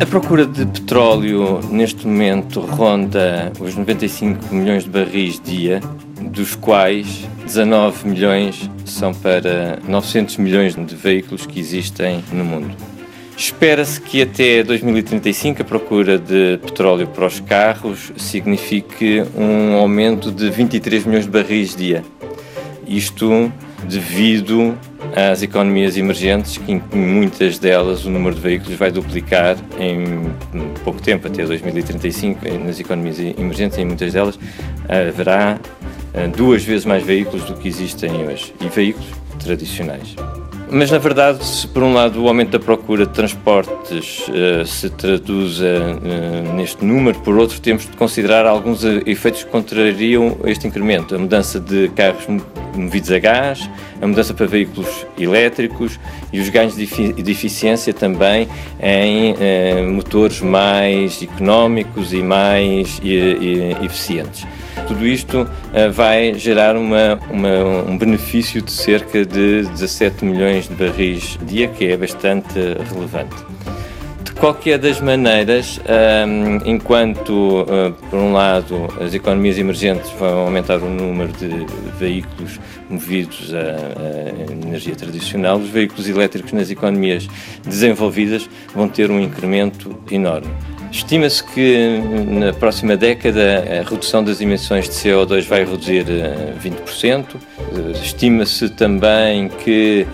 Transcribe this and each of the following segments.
A procura de petróleo neste momento ronda os 95 milhões de barris dia, dos quais 19 milhões são para 900 milhões de veículos que existem no mundo. Espera-se que até 2035 a procura de petróleo para os carros signifique um aumento de 23 milhões de barris dia. Isto devido às economias emergentes, que em muitas delas o número de veículos vai duplicar em pouco tempo, até 2035. Nas economias emergentes, em muitas delas, haverá eh, duas vezes mais veículos do que existem hoje e veículos tradicionais. Mas, na verdade, se por um lado o aumento da procura de transportes uh, se traduz uh, neste número, por outro temos de considerar alguns efeitos que contrariam este incremento. A mudança de carros movidos a gás, a mudança para veículos elétricos e os ganhos de eficiência também em uh, motores mais económicos e mais eficientes. Tudo isto uh, vai gerar uma, uma, um benefício de cerca de 17 milhões de barris dia, que é bastante relevante. Qualquer das maneiras, um, enquanto, uh, por um lado, as economias emergentes vão aumentar o número de veículos movidos a, a energia tradicional, os veículos elétricos nas economias desenvolvidas vão ter um incremento enorme. Estima-se que na próxima década a redução das emissões de CO2 vai reduzir 20%. Eh, Estima-se também que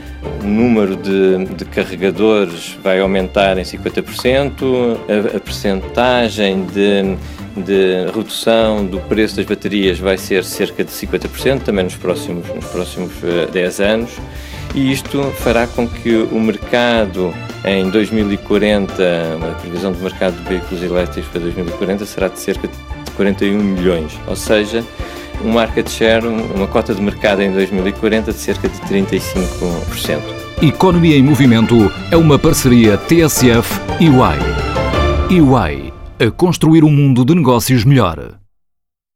o número de, de, carregadores vai aumentar em 50%, a, a percentagem de, de redução do preço das baterias vai ser cerca de 50%, também nos próximos, nos próximos 10 eh, anos. E isto fará com que o mercado em 2040, a previsão do mercado de veículos elétricos para 2040 será de cerca de 41 milhões, ou seja, um market share, uma cota de mercado em 2040 de cerca de 35%. Economia em Movimento é uma parceria TSF e EY. EY, a construir um mundo de negócios melhor.